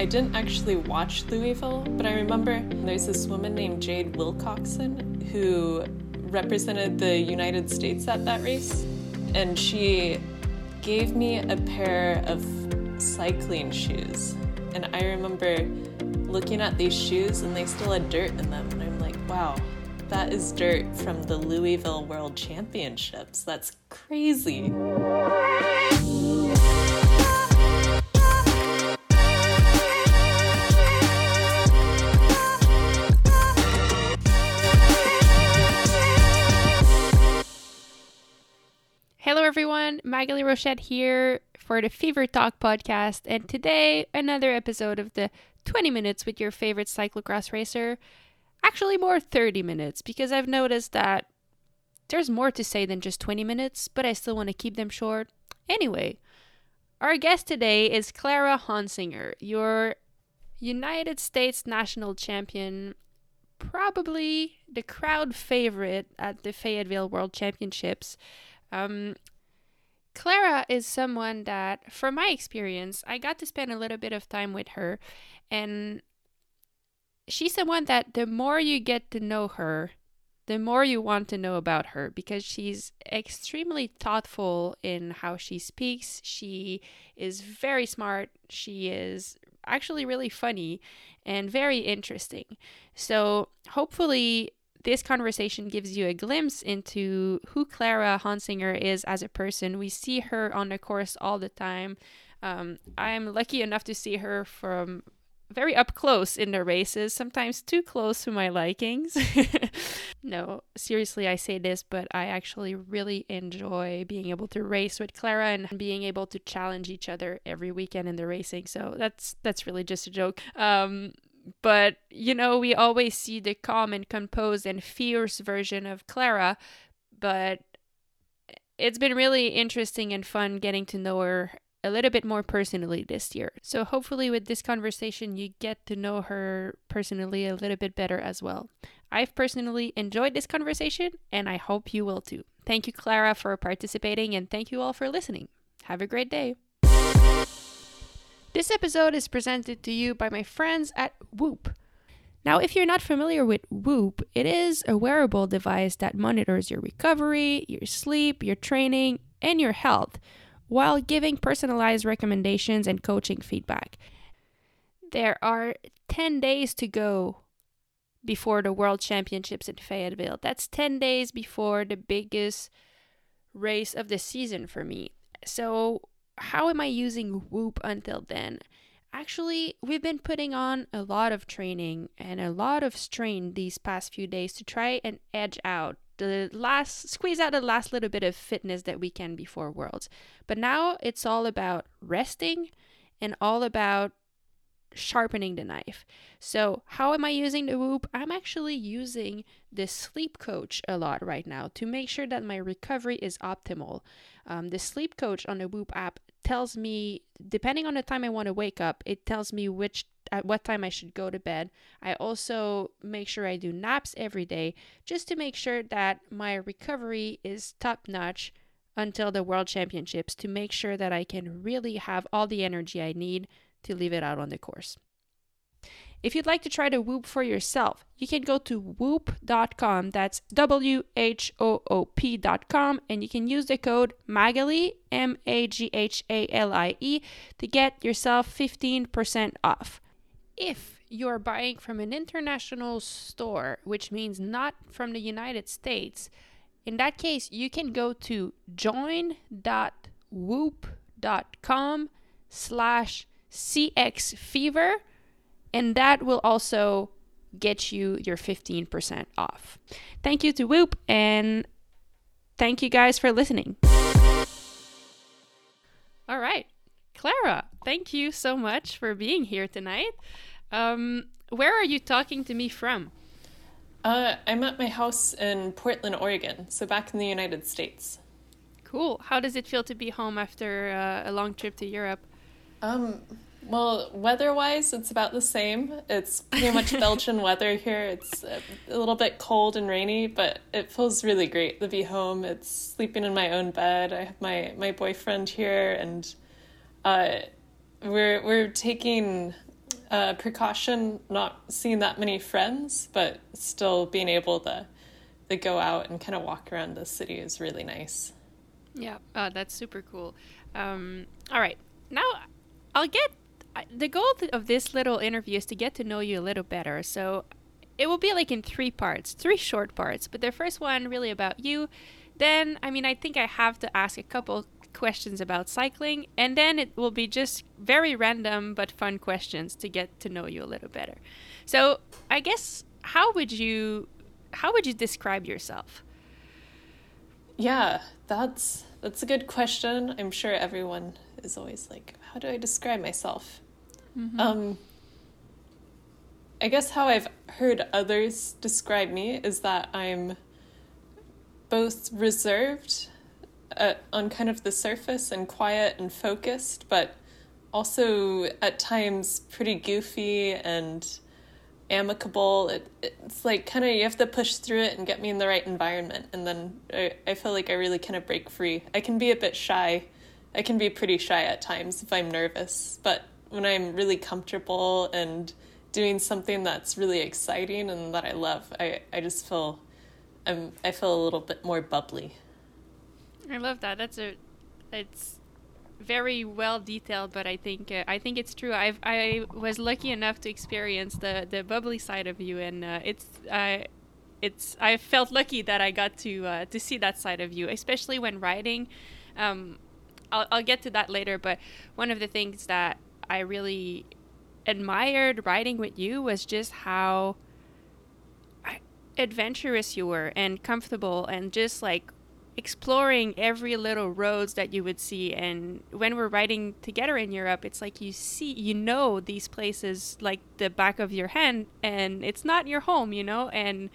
I didn't actually watch Louisville, but I remember there's this woman named Jade Wilcoxson who represented the United States at that race, and she gave me a pair of cycling shoes. And I remember looking at these shoes and they still had dirt in them. And I'm like, wow, that is dirt from the Louisville World Championships. That's crazy. Maghalie Rochette here for the Fever Talk podcast, and today another episode of the 20 minutes with your favorite cyclocross racer. Actually, more 30 minutes because I've noticed that there's more to say than just 20 minutes, but I still want to keep them short. Anyway, our guest today is Clara Honsinger, your United States national champion, probably the crowd favorite at the Fayetteville World Championships. Um, Clara is someone that, from my experience, I got to spend a little bit of time with her, and she's someone that the more you get to know her, the more you want to know about her because she's extremely thoughtful in how she speaks. She is very smart. She is actually really funny and very interesting. So, hopefully, this conversation gives you a glimpse into who Clara Honsinger is as a person. We see her on the course all the time. Um, I'm lucky enough to see her from very up close in the races, sometimes too close to my likings. no, seriously, I say this, but I actually really enjoy being able to race with Clara and being able to challenge each other every weekend in the racing. So that's that's really just a joke. Um, but you know we always see the calm and composed and fierce version of clara but it's been really interesting and fun getting to know her a little bit more personally this year. So hopefully with this conversation you get to know her personally a little bit better as well. I've personally enjoyed this conversation and i hope you will too. Thank you clara for participating and thank you all for listening. Have a great day this episode is presented to you by my friends at Whoop. Now, if you're not familiar with Whoop, it is a wearable device that monitors your recovery, your sleep, your training, and your health while giving personalized recommendations and coaching feedback. There are 10 days to go before the World Championships in Fayetteville. That's 10 days before the biggest race of the season for me. So, how am I using Whoop until then? Actually, we've been putting on a lot of training and a lot of strain these past few days to try and edge out the last squeeze out the last little bit of fitness that we can before worlds. But now it's all about resting and all about sharpening the knife. So, how am I using the Whoop? I'm actually using the sleep coach a lot right now to make sure that my recovery is optimal. Um, the sleep coach on the Whoop app tells me, depending on the time I want to wake up, it tells me which at what time I should go to bed. I also make sure I do naps every day just to make sure that my recovery is top notch until the World Championships to make sure that I can really have all the energy I need to leave it out on the course. If you'd like to try the Whoop for yourself, you can go to whoop.com. That's W H O O P.com, and you can use the code MAGHALIE, M A G H A L I E, to get yourself 15% off. If you're buying from an international store, which means not from the United States, in that case, you can go to join.whoop.com slash cxfever and that will also get you your 15% off. Thank you to Whoop and thank you guys for listening. All right, Clara, thank you so much for being here tonight. Um, where are you talking to me from? Uh, I'm at my house in Portland, Oregon, so back in the United States. Cool. How does it feel to be home after uh, a long trip to Europe? Um, well, weather-wise, it's about the same. It's pretty much Belgian weather here. It's a little bit cold and rainy, but it feels really great to be home. It's sleeping in my own bed. I have my my boyfriend here, and uh, we're we're taking uh, precaution not seeing that many friends, but still being able to, to go out and kind of walk around the city is really nice. Yeah, uh, that's super cool. Um, all right, now I'll get the goal of this little interview is to get to know you a little better. So it will be like in three parts, three short parts. But the first one really about you. Then, I mean, I think I have to ask a couple questions about cycling, and then it will be just very random but fun questions to get to know you a little better. So, I guess how would you how would you describe yourself? Yeah, that's that's a good question. I'm sure everyone is always like, how do I describe myself? Mm-hmm. Um I guess how I've heard others describe me is that I'm both reserved uh, on kind of the surface and quiet and focused, but also at times pretty goofy and amicable. It, it's like kind of you have to push through it and get me in the right environment, and then I, I feel like I really kind of break free. I can be a bit shy. I can be pretty shy at times if I'm nervous, but when I'm really comfortable and doing something that's really exciting and that I love, I, I just feel I'm I feel a little bit more bubbly. I love that. That's a, it's very well detailed, but I think uh, I think it's true. I I was lucky enough to experience the the bubbly side of you, and uh, it's uh, it's I felt lucky that I got to uh, to see that side of you, especially when writing. Um, I'll I'll get to that later, but one of the things that I really admired writing with you was just how adventurous you were and comfortable and just like exploring every little roads that you would see. And when we're riding together in Europe it's like you see you know these places like the back of your hand and it's not your home you know? And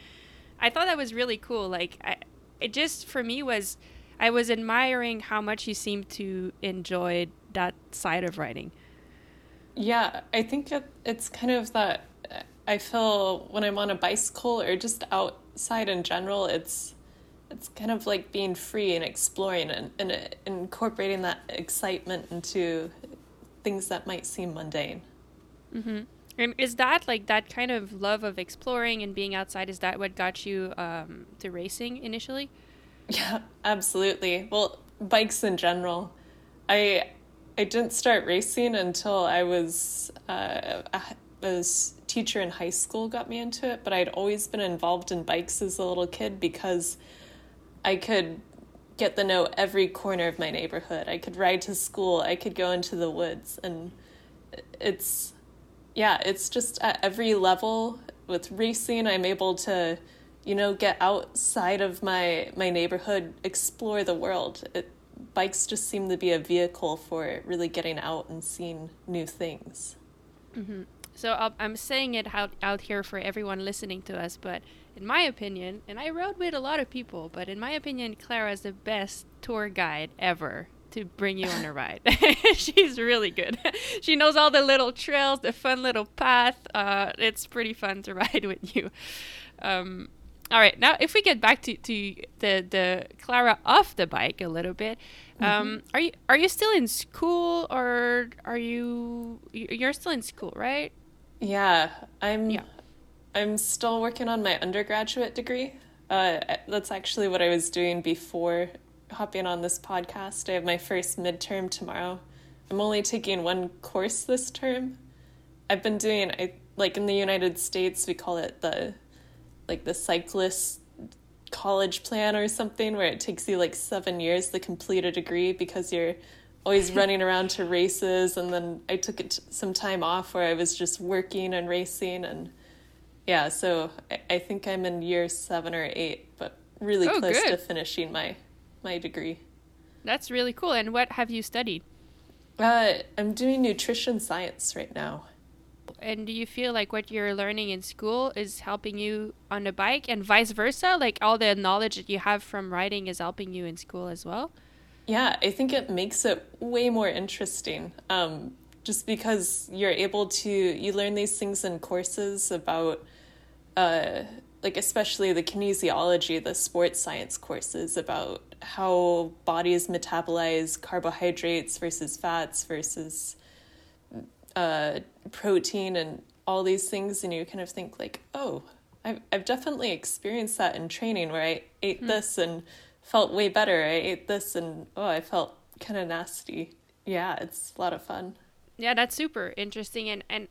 I thought that was really cool. Like I, it just for me was I was admiring how much you seemed to enjoy that side of writing yeah I think it, it's kind of that I feel when I'm on a bicycle or just outside in general it's it's kind of like being free and exploring and, and incorporating that excitement into things that might seem mundane. Mm-hmm. And is that like that kind of love of exploring and being outside? Is that what got you um, to racing initially? Yeah, absolutely. Well, bikes in general. I I didn't start racing until I was uh, a teacher in high school got me into it, but I'd always been involved in bikes as a little kid because I could get the know every corner of my neighborhood. I could ride to school. I could go into the woods. And it's, yeah, it's just at every level with racing, I'm able to, you know, get outside of my, my neighborhood, explore the world. It, bikes just seem to be a vehicle for really getting out and seeing new things. Mm-hmm. So i am saying it out, out here for everyone listening to us, but in my opinion, and I rode with a lot of people, but in my opinion, Clara is the best tour guide ever to bring you on a ride. She's really good. she knows all the little trails, the fun little path. Uh, it's pretty fun to ride with you. Um, all right, now if we get back to, to the the Clara off the bike a little bit, um, mm-hmm. are you are you still in school or are you you're still in school, right? Yeah, I'm. Yeah. I'm still working on my undergraduate degree. Uh, that's actually what I was doing before hopping on this podcast. I have my first midterm tomorrow. I'm only taking one course this term. I've been doing I like in the United States we call it the like the cyclist college plan or something where it takes you like 7 years to complete a degree because you're always running around to races and then I took it some time off where I was just working and racing and yeah, so I, I think I'm in year seven or eight, but really oh, close good. to finishing my my degree. That's really cool. And what have you studied? Uh, I'm doing nutrition science right now. And do you feel like what you're learning in school is helping you on the bike and vice versa? Like all the knowledge that you have from riding is helping you in school as well? Yeah, I think it makes it way more interesting. Um, just because you're able to, you learn these things in courses about uh, like especially the kinesiology, the sports science courses about how bodies metabolize carbohydrates versus fats versus uh, protein and all these things, and you kind of think like, oh, I've I've definitely experienced that in training where I ate mm. this and felt way better. I ate this and oh, I felt kind of nasty. Yeah, it's a lot of fun. Yeah, that's super interesting, and and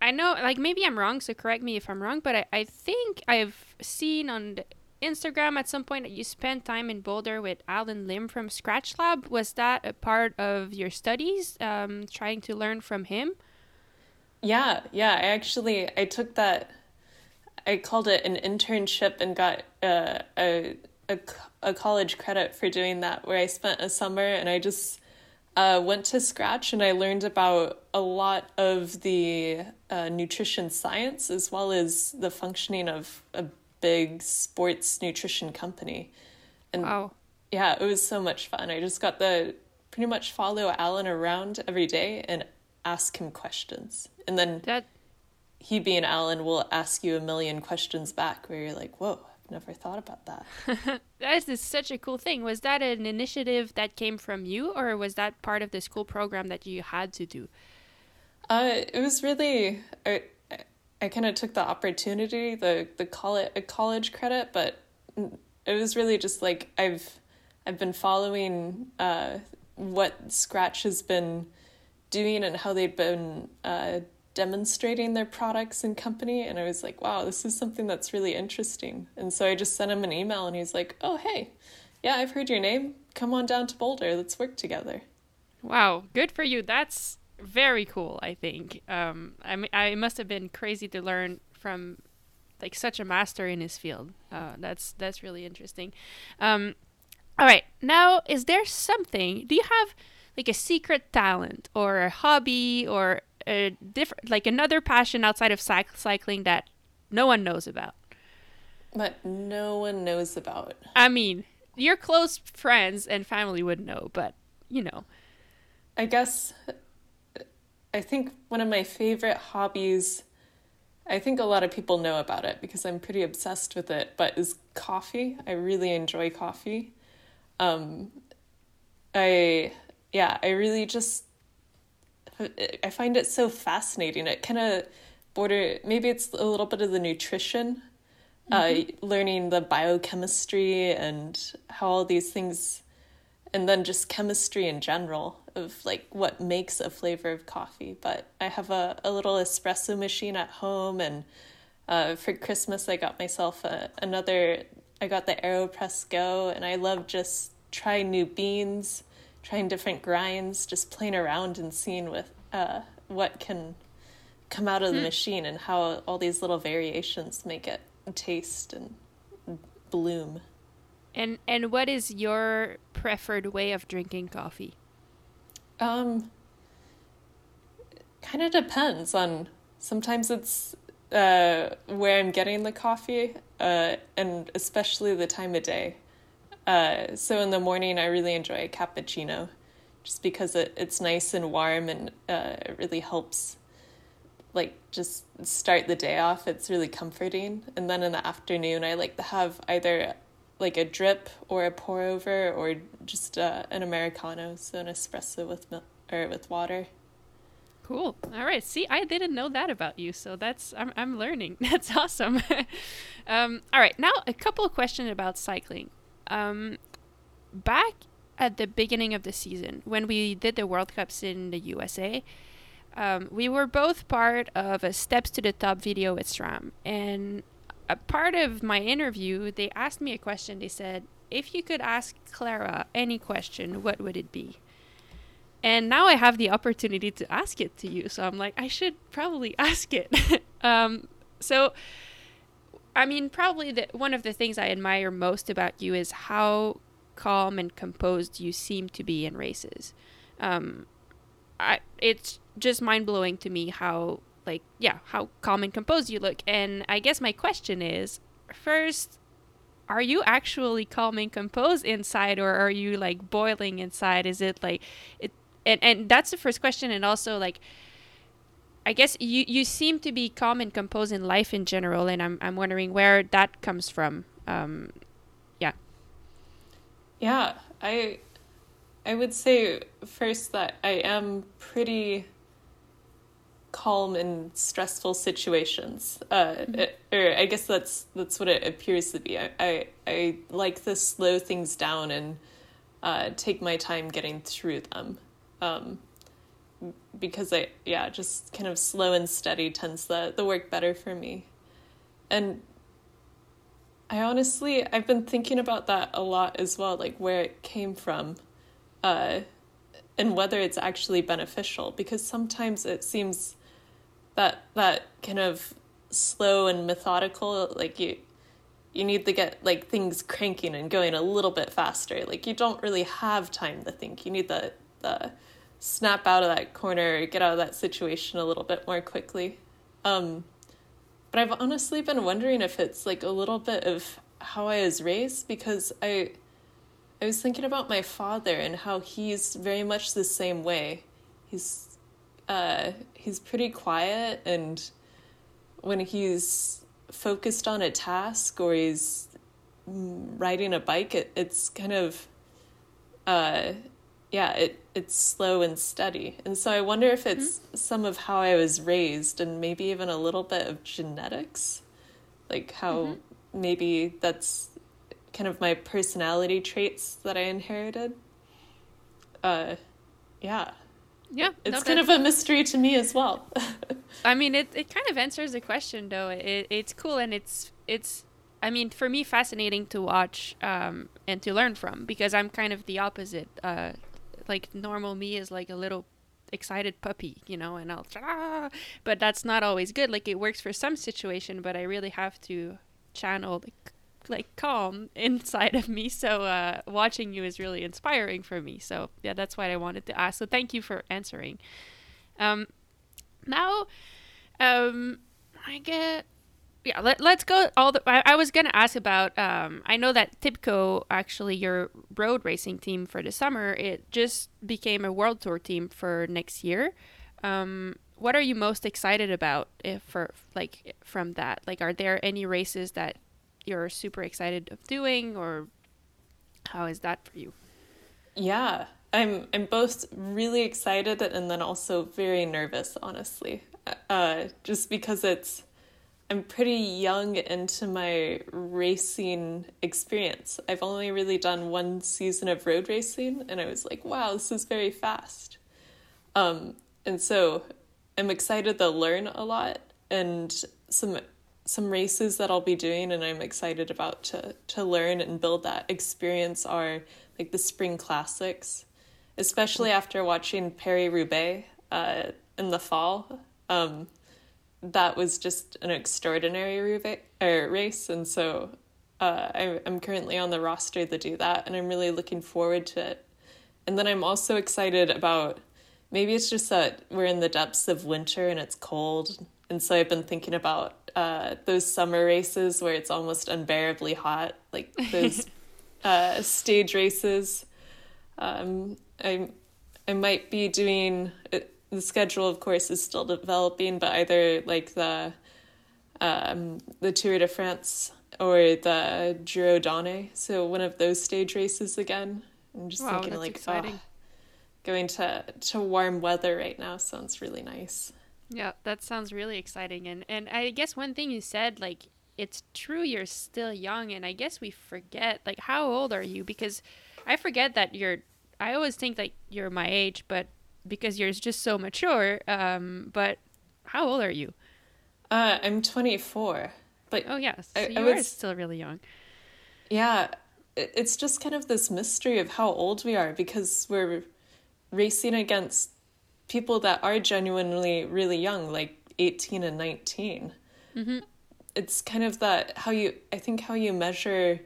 I know like maybe I'm wrong, so correct me if I'm wrong, but I I think I've seen on the Instagram at some point that you spent time in Boulder with Allen Lim from Skratch Lab. Was that a part of your studies, um, trying to learn from him? Yeah, yeah. I actually I took that. I called it an internship and got uh, a, a a college credit for doing that. Where I spent a summer and I just uh, went to Skratch and I learned about a lot of the uh, nutrition science as well as the functioning of a big sports nutrition company. And wow. yeah, it was so much fun. I just got the pretty much follow Allen around every day and ask him questions. And then that he being Allen will ask you a million questions back where you're like, whoa, I've never thought about that. that is such a cool thing. Was that an initiative that came from you or was that part of the school program that you had to do? Uh, it was really, I, I kind of took the opportunity, the the college a college credit, but it was really just like I've I've been following uh, what Skratch has been doing and how they've been uh, demonstrating their products and company, and I was like, wow, this is something that's really interesting. And so I just sent him an email, and he's like, oh hey, yeah, I've heard your name. Come on down to Boulder. Let's work together. Wow, good for you. That's very cool. I think. Um, I mean, I must have been crazy to learn from like such a master in his field. Uh, that's that's really interesting. Um, all right, now is there something? Do you have like a secret talent or a hobby or a different like another passion outside of cyc- cycling that no one knows about? But no one knows about. I mean, your close friends and family would know, but you know. I guess I think one of my favorite hobbies, I think a lot of people know about it because I'm pretty obsessed with it, but is coffee. I really enjoy coffee. Um, I, yeah, I really just, I find it so fascinating. It kind of border, maybe it's a little bit of the nutrition, uh, mm-hmm. uh, learning the biochemistry and how all these things, and then just chemistry in general of like what makes a flavor of coffee. But I have a, a little espresso machine at home, and uh, for Christmas I got myself a, another. I got the Aeropress Go, and I love just trying new beans, trying different grinds, just playing around and seeing with uh, what can come out of the hmm. machine and how all these little variations make it taste and bloom. And and what is your preferred way of drinking coffee? Um, kind of depends on. Sometimes it's uh, where I'm getting the coffee, uh, and especially the time of day. Uh, so in the morning, I really enjoy a cappuccino, just because it, it's nice and warm and uh, it really helps, like just start the day off. It's really comforting. And then in the afternoon, I like to have either like a drip or a pour over or just uh, an americano, so an espresso with milk or with water. Cool. All right. See, I didn't know that about you, so that's I'm I'm learning. That's awesome. um, all right. Now a couple of questions about cycling. Um, back at the beginning of the season, when we did the World Cups in the USA, um, we were both part of a Steps to the Top video with SRAM, and a part of my interview, they asked me a question. They said, if you could ask Clara any question, what would it be? And now I have the opportunity to ask it to you. So I'm like, I should probably ask it. um, so, I mean, probably the, one of the things I admire most about you is how calm and composed you seem to be in races. Um, I, it's just mind blowing to me how like yeah how calm and composed you look. And i guess my question is first are you actually calm and composed inside or are you like boiling inside? Is it like it and and that's the first question. And also like I guess you you seem to be calm and composed in life in general, and I'm I'm wondering where that comes from. Um, yeah. Yeah, I I would say first that I am pretty calm in stressful situations. Uh, it, or I guess that's that's what it appears to be. I I, I like to slow things down and uh, take my time getting through them. Um, because I yeah, just kind of slow and steady tends the the work better for me. And I honestly I've been thinking about that a lot as well, like where it came from. Uh, and whether it's actually beneficial because sometimes it seems that that kind of slow and methodical like you you need to get like things cranking and going a little bit faster like you don't really have time to think you need the the snap out of that corner get out of that situation a little bit more quickly um but i've honestly been wondering if it's like a little bit of how i was raised because i I was thinking about my father and how he's very much the same way. He's uh, he's pretty quiet, and when he's focused on a task or he's riding a bike, it, it's kind of uh, yeah, it it's slow and steady. And so I wonder if it's mm-hmm. some of how I was raised, and maybe even a little bit of genetics, like how mm-hmm. maybe that's kind of my personality traits that I inherited. Uh, yeah. Yeah. It's kind of a mystery to me as well. I mean, it, it kind of answers the question though. It, it's cool and it's, it's, I mean, for me, fascinating to watch um, and to learn from because I'm kind of the opposite. Uh, like normal me is like a little excited puppy, you know, and I'll, ah, but that's not always good. Like it works for some situation, but I really have to channel like like calm inside of me. So uh, watching you is really inspiring for me. So yeah, that's why I wanted to ask. So thank you for answering. Um, now, um, I get yeah. Let, let's go all the. I, I was gonna ask about. Um, I know that Tibco actually your road racing team for the summer. It just became a world tour team for next year. Um, what are you most excited about if for like from that? Like, are there any races that you're super excited of doing or how is that for you? Yeah, I'm I'm both really excited and then also very nervous, honestly. Uh, just because it's I'm pretty young into my racing experience. I've only really done one season of road racing, and I was like, wow, this is very fast. Um, and so I'm excited to learn a lot and some some races that I'll be doing and I'm excited about to to learn and build that experience are like the spring classics, especially after watching Paris-Roubaix uh, in the fall. Um, that was just an extraordinary er, race, and so uh, I, I'm currently on the roster to do that, and I'm really looking forward to it. And then I'm also excited about maybe it's just that we're in the depths of winter and it's cold, and so I've been thinking about uh, those summer races where it's almost unbearably hot, like those uh, stage races. Um, I I might be doing uh, the schedule. Of course, is still developing, but either like the um, the Tour de France or the Giro Donne. So one of those stage races again. I'm just wow, thinking like, oh, going to to warm weather right now sounds really nice. Yeah, that sounds really exciting. And and I guess one thing you said, like, it's true you're still young, and I guess we forget, like, how old are you? Because I forget that you're. I always think like you're my age, but because you're just so mature. Um, but how old are you? Uh, I'm 24. But oh yes, yeah, so you I are still really young. Yeah, it's just kind of this mystery of how old we are because we're racing against people that are genuinely really young, like 18 and 19. Mm-hmm. It's kind of that how you, I think, how you measure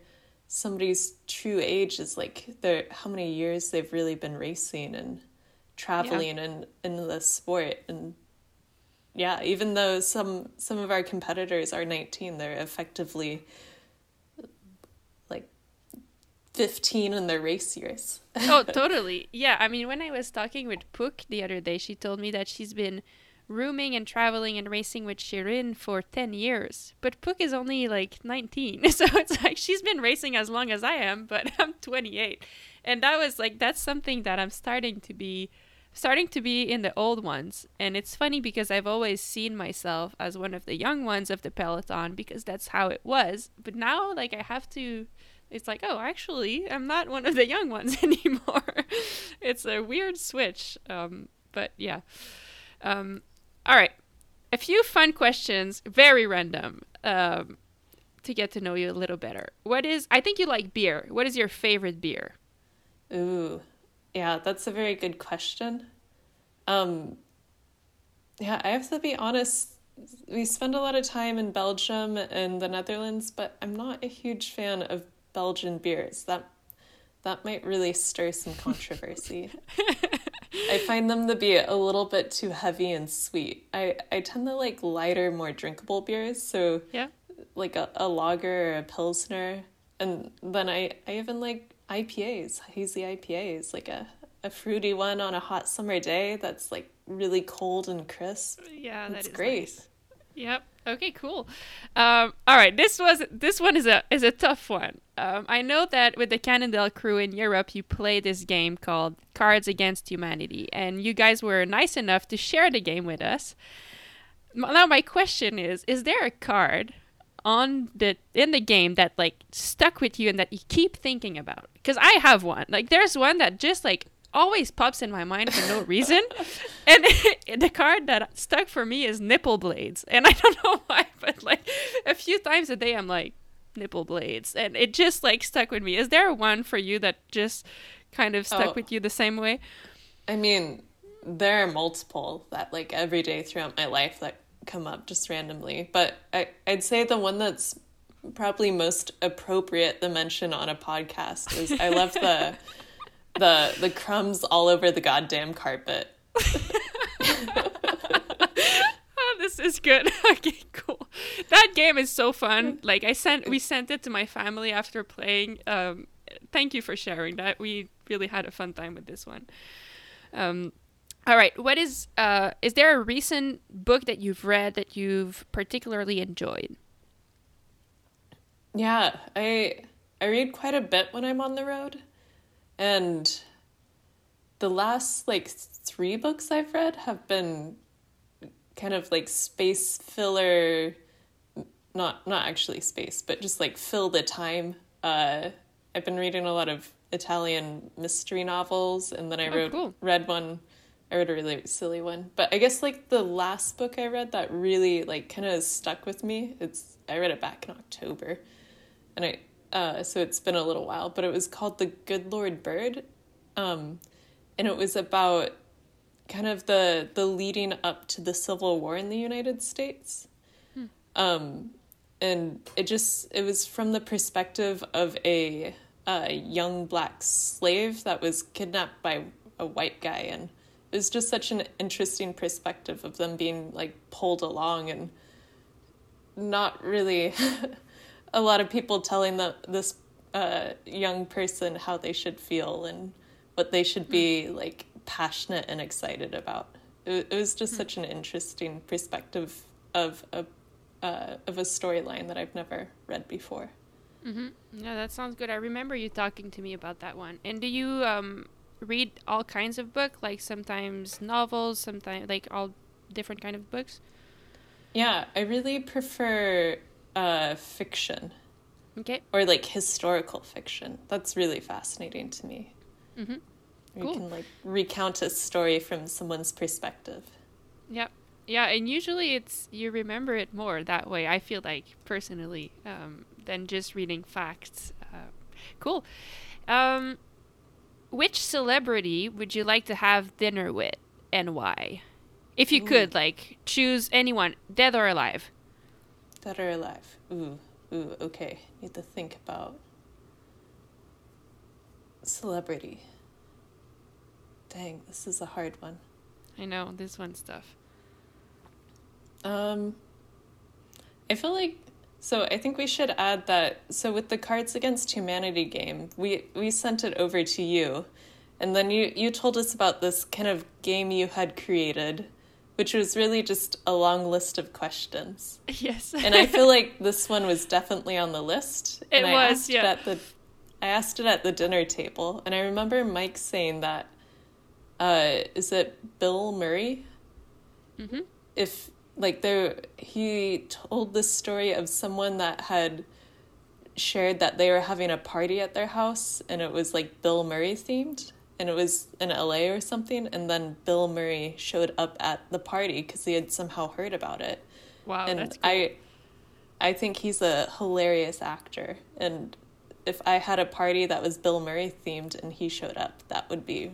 somebody's true age is like their how many years they've really been racing and traveling yeah. and in the sport and yeah even though some some of our competitors are 19 they're effectively like 15 in their race years. oh, totally. Yeah, I mean, when I was talking with Puck the other day, she told me that she's been rooming and traveling and racing with Shirin for 10 years. But Puck is only like 19. So it's like she's been racing as long as I am, but I'm 28. And that was like, that's something that I'm starting to be starting to be in the old ones. And it's funny because I've always seen myself as one of the young ones of the peloton because that's how it was. But now, like, I have to. It's like, oh, actually, I'm not one of the young ones anymore. it's a weird switch. Um, but yeah. Um, all right. A few fun questions, very random, um, to get to know you a little better. What is, I think you like beer. What is your favorite beer? Ooh, yeah, that's a very good question. Um, yeah, I have to be honest. We spend a lot of time in Belgium and the Netherlands, but I'm not a huge fan of Belgian beers. That that might really stir some controversy. I find them to be a little bit too heavy and sweet. I, I tend to like lighter, more drinkable beers. So yeah, like a, a lager or a pilsner, and then I I even like IPAs, hazy IPAs, like a a fruity one on a hot summer day that's like really cold and crisp. Yeah, that's great. Nice. Yep. Okay, cool. Um, all right, this was this one is a is a tough one. Um, I know that with the Cannondale crew in Europe, you play this game called Cards Against Humanity, and you guys were nice enough to share the game with us. Now, my question is: Is there a card on the in the game that like stuck with you and that you keep thinking about? Because I have one. Like, there's one that just like always pops in my mind for no reason. and the card that stuck for me is nipple blades. And I don't know why, but like a few times a day I'm like nipple blades and it just like stuck with me. Is there one for you that just kind of stuck oh, with you the same way? I mean, there are multiple that like every day throughout my life that come up just randomly, but I I'd say the one that's probably most appropriate to mention on a podcast is I love the the the crumbs all over the goddamn carpet. oh, this is good. okay, cool. That game is so fun. Like I sent we sent it to my family after playing. Um, thank you for sharing that. We really had a fun time with this one. Um, all right, what is uh is there a recent book that you've read that you've particularly enjoyed? Yeah, I I read quite a bit when I'm on the road. And the last like three books I've read have been kind of like space filler not not actually space, but just like fill the time. Uh, I've been reading a lot of Italian mystery novels, and then I oh, wrote cool. read one. I read a really silly one, but I guess like the last book I read that really like kind of stuck with me. It's I read it back in October, and I uh, so it's been a little while, but it was called The Good Lord Bird. Um, and it was about kind of the the leading up to the Civil War in the United States. Hmm. Um, and it just it was from the perspective of a, a young black slave that was kidnapped by a white guy and was just such an interesting perspective of them being like pulled along and not really a lot of people telling the, this uh, young person how they should feel and what they should be mm. like passionate and excited about. It, it was just mm. such an interesting perspective of a uh, of a storyline that I've never read before. Mm-hmm. Yeah, that sounds good. I remember you talking to me about that one. And do you um, read all kinds of book, like sometimes novels, sometimes like all different kind of books? Yeah, I really prefer uh, fiction. Okay. Or like historical fiction. That's really fascinating to me. Mm-hmm. Cool. You can like recount a story from someone's perspective. Yep. Yeah, and usually it's you remember it more that way. I feel like personally um, than just reading facts. Uh, cool. Um, which celebrity would you like to have dinner with, and why? If you Ooh. could, like, choose anyone, dead or alive. Dead or alive? Ooh, ooh, okay. Need to think about celebrity. Dang, this is a hard one. I know, this one's tough. Um, I feel like so I think we should add that so with the Cards Against Humanity game, we we sent it over to you, and then you you told us about this kind of game you had created which was really just a long list of questions. Yes. and I feel like this one was definitely on the list. It and was, yeah. It at the, I asked it at the dinner table, and I remember Mike saying that uh, is it Bill Murray? Mm-hmm. If like there, he told this story of someone that had shared that they were having a party at their house and it was like Bill Murray themed and it was in LA or something and then Bill Murray showed up at the party cuz he had somehow heard about it. Wow, and that's cool. I I think he's a hilarious actor and if I had a party that was Bill Murray themed and he showed up, that would be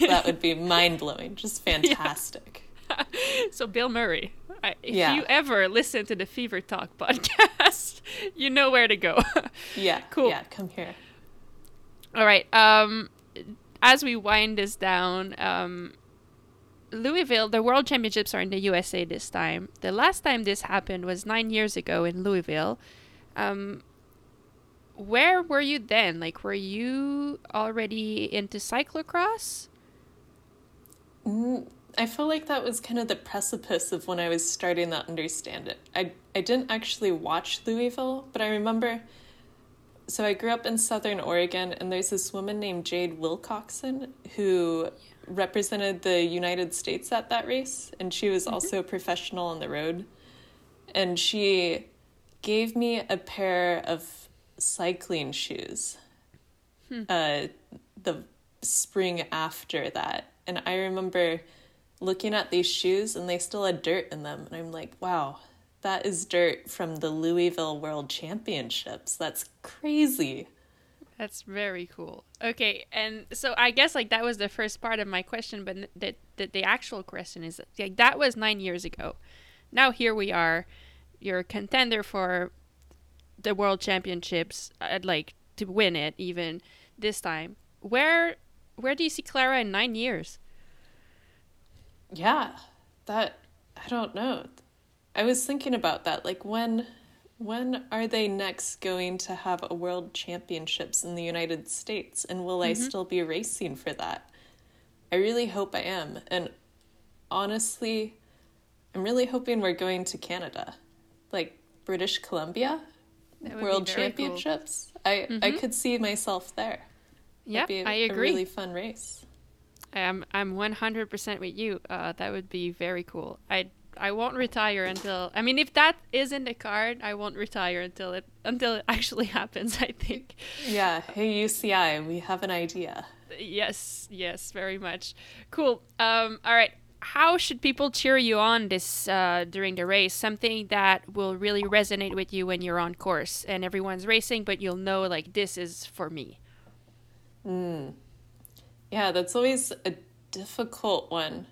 that would be mind-blowing, just fantastic. so Bill Murray, I, if Yeah. you ever listen to the Fever Talk podcast, you know where to go. Yeah. Cool. Yeah, come here. All right. Um, as we wind this down, um, Louisville, the World Championships are in the USA this time. The last time this happened was nine years ago in Louisville. Um, where were you then? Like, were you already into cyclocross? Mm, I feel like that was kind of the precipice of when I was starting to understand it. I I didn't actually watch Louisville, but I remember. So I grew up in Southern Oregon, and there's this woman named Jade Wilcoxson who represented the United States at that race, and she was also a professional on the road. And she gave me a pair of cycling shoes. Uh, the spring after that. And I remember looking at these shoes and they still had dirt in them. And I'm like, wow, that is dirt from the Louisville World Championships. That's crazy. That's very cool. Okay, and so I guess like that was the first part of my question, but the the, the actual question is like that was nine years ago. Now here we are. You're a contender for the world championships. I'd like to win it even this time. Where where do you see Clara in nine years? Yeah, that, I don't know. I was thinking about that. Like, when. When are they next going to have a world championships in the United States? And will I mm-hmm. still be racing for that? I really hope I am. And honestly, I'm really hoping we're going to Canada. Like British Columbia That would be World very cool. Championships. I I mm-hmm. could see myself there. Yeah, I a agree. really fun race. I'm I'm 100% with you. Uh, that would be very cool. I I won't retire until I mean if that is in the card, I won't retire until it until it actually happens, I think. Yeah, hey UCI, we have an idea. Yes, yes, very much. Cool. Um all right. How should people cheer you on this uh, during the race? Something that will really resonate with you when you're on course and everyone's racing, but you'll know like this is for me. Yeah, that's always a difficult one.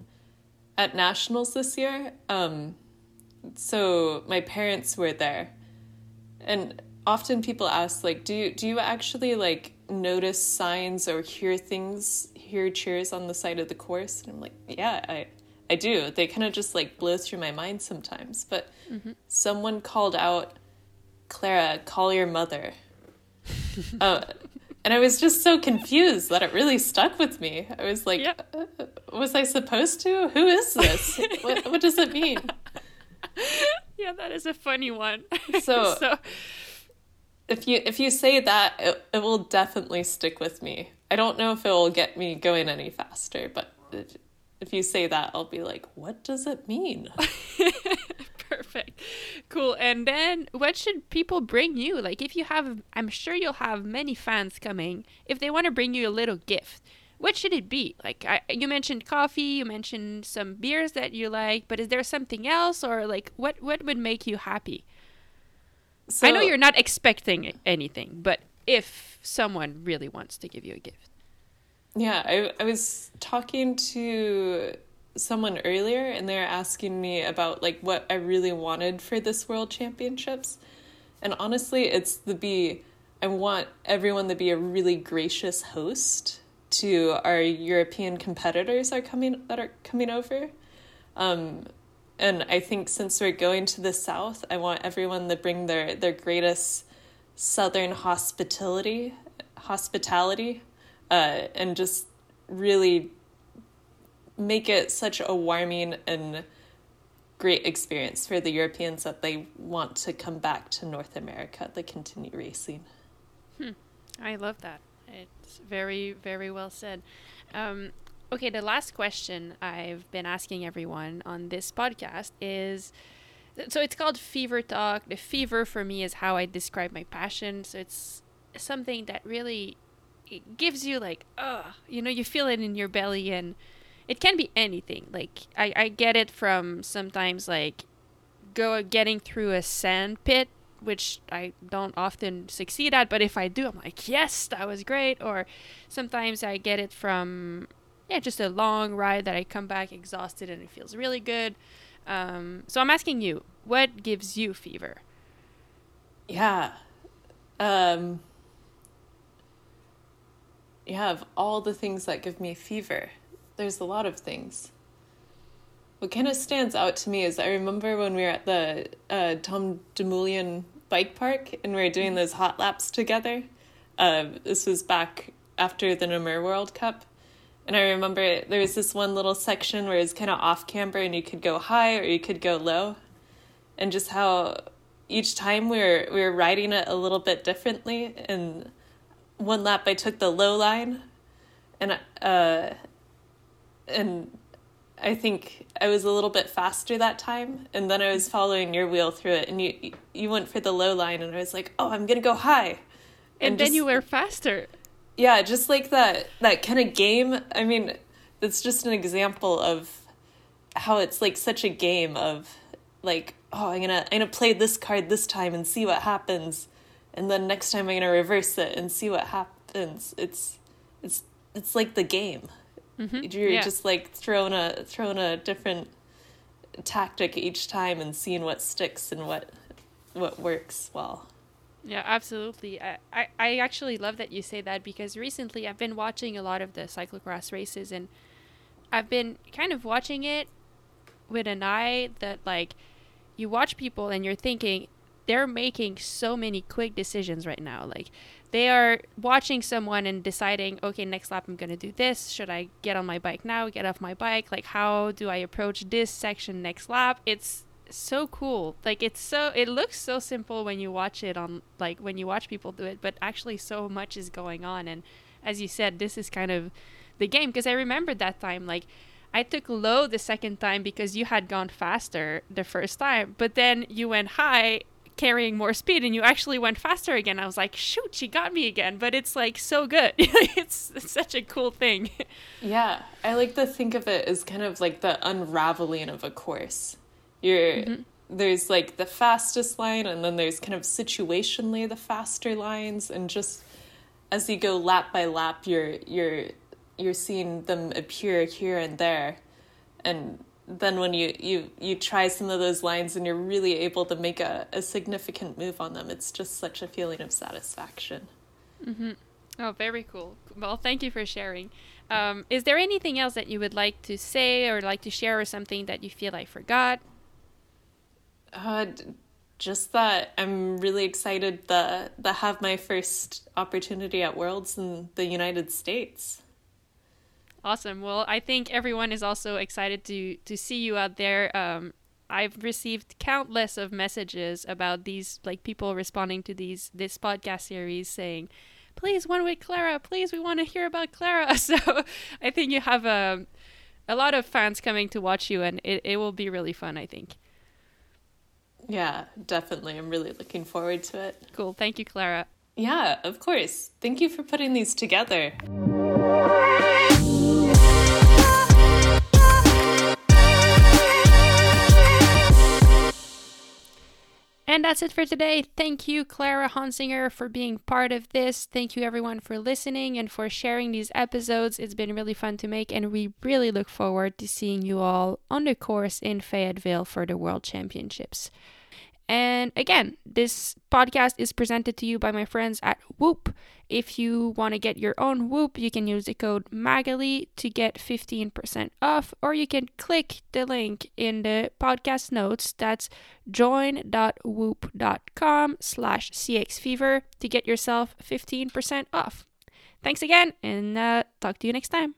At nationals this year, um, so my parents were there, and often people ask like, do you, do you actually like notice signs or hear things, hear cheers on the side of the course? And I'm like, yeah, I I do. They kind of just like blow through my mind sometimes. But someone called out, Clara, call your mother. uh, and I was just so confused that it really stuck with me. I was like, Yeah. uh, was I supposed to? Who is this? what, what does it mean? Yeah, that is a funny one. So- so If you if you say that, it, it will definitely stick with me. I don't know if it will get me going any faster, but if, if you say that, I'll be like, what does it mean? Perfect. Cool. And then what should people bring you? Like if you have I'm sure you'll have many fans coming. If they want to bring you a little gift, what should it be? Like I, you mentioned coffee, you mentioned some beers that you like, but is there something else or like what what would make you happy? So, I know you're not expecting anything, but if someone really wants to give you a gift. Yeah, I, I was talking to someone earlier and they were asking me about like what I really wanted for this world championships. And honestly, it's the be I want everyone to be a really gracious host to our European competitors are coming that are coming over. Um and I think since we're going to the south, I want everyone to bring their their greatest southern hospitality hospitality uh, and just really make it such a warming and great experience for the Europeans that they want to come back to North America to continue racing. I love that. It's very, very well said. Um, Okay, the last question I've been asking everyone on this podcast is so it's called fever talk. The fever for me is how I describe my passion. So it's something that really it gives you like, uh, you know, you feel it in your belly and it can be anything. Like I, I get it from sometimes like go getting through a sand pit which I don't often succeed at, but if I do, I'm like, yes, that was great. Or sometimes I get it from, yeah, just a long ride that I come back exhausted and it feels really good. Um, so I'm asking you, what gives you fever? Yeah. Um, of all the things that give me fever, there's a lot of things. What kind of stands out to me is I remember when we were at the uh, Tom Dumoulin bike park and we were doing those hot laps together. Uh, this was back after the Namur World Cup. And I remember there was this one little section where it was kind of off camber and you could go high or you could go low. And just how each time we were we were riding it a little bit differently. And one lap I took the low line, and uh, and I think I was a little bit faster that time, and then I was following your wheel through it, and you you went for the low line, and I was like, oh, I'm gonna go high, and, and then just, you were faster. Yeah, just like that that kind of game. I mean, it's just an example of how it's like such a game of like, oh, I'm gonna I'm gonna play this card this time and see what happens, and then next time I'm gonna reverse it and see what happens. It's it's it's like the game. Mm-hmm. You're yeah. just like throwing a throwing a different tactic each time and seeing what sticks and what what works well. Yeah, absolutely. I, I, I actually love that you say that because recently I've been watching a lot of the cyclocross races and I've been kind of watching it with an eye that like you watch people and you're thinking they're making so many quick decisions right now. Like they are watching someone and deciding, okay, next lap I'm going to do this. Should I get on my bike now? Get off my bike? Like, how do I approach this section next lap? It's so cool. Like, it's so, it looks so simple when you watch it on, like, when you watch people do it, but actually, so much is going on. And as you said, this is kind of the game because I remember that time, like, I took low the second time because you had gone faster the first time, but then you went high carrying more speed and you actually went faster again. I was like, shoot, she got me again. But it's like so good. it's, it's, such a cool thing. Yeah. I like to think of it as kind of like the unraveling of a course. You're mm-hmm. there's like the fastest line and then there's kind of situationally the faster lines and just as you go lap by lap you're you're you're seeing them appear here and there and then when you, you you try some of those lines and you're really able to make a, a significant move on them. It's just such a feeling of satisfaction. Mm-hmm. oh very cool. Well thank you for sharing. Um, is there anything else that you would like to say or like to share or something that you feel i forgot? Uh, just that i'm really excited to, to have my first opportunity at worlds in the united states Awesome. Well, I think everyone is also excited to to see you out there. Um, I've received countless of messages about these, like people responding to these this podcast series saying, "Please, one with Clara. Please, we want to hear about Clara." So I think you have a um, a lot of fans coming to watch you, and it, it will be really fun. I think. Yeah, definitely. I'm really looking forward to it. Cool. Thank you, Clara. Yeah, of course. Thank you for putting these together. And that's it for today. Thank you, Clara Honsinger, for being part of this. Thank you, everyone, for listening and for sharing these episodes. It's been really fun to make, and we really look forward to seeing you all on the course in Fayetteville for the World Championships. And again, this podcast is presented to you by my friends at Whoop. If you want to get your own Whoop, you can use the code MAGHALIE to get 15% off, or you can click the link in the podcast notes. That's join.whoop.com slash cxfever to get yourself 15% off. Thanks again, and uh, talk to you next time.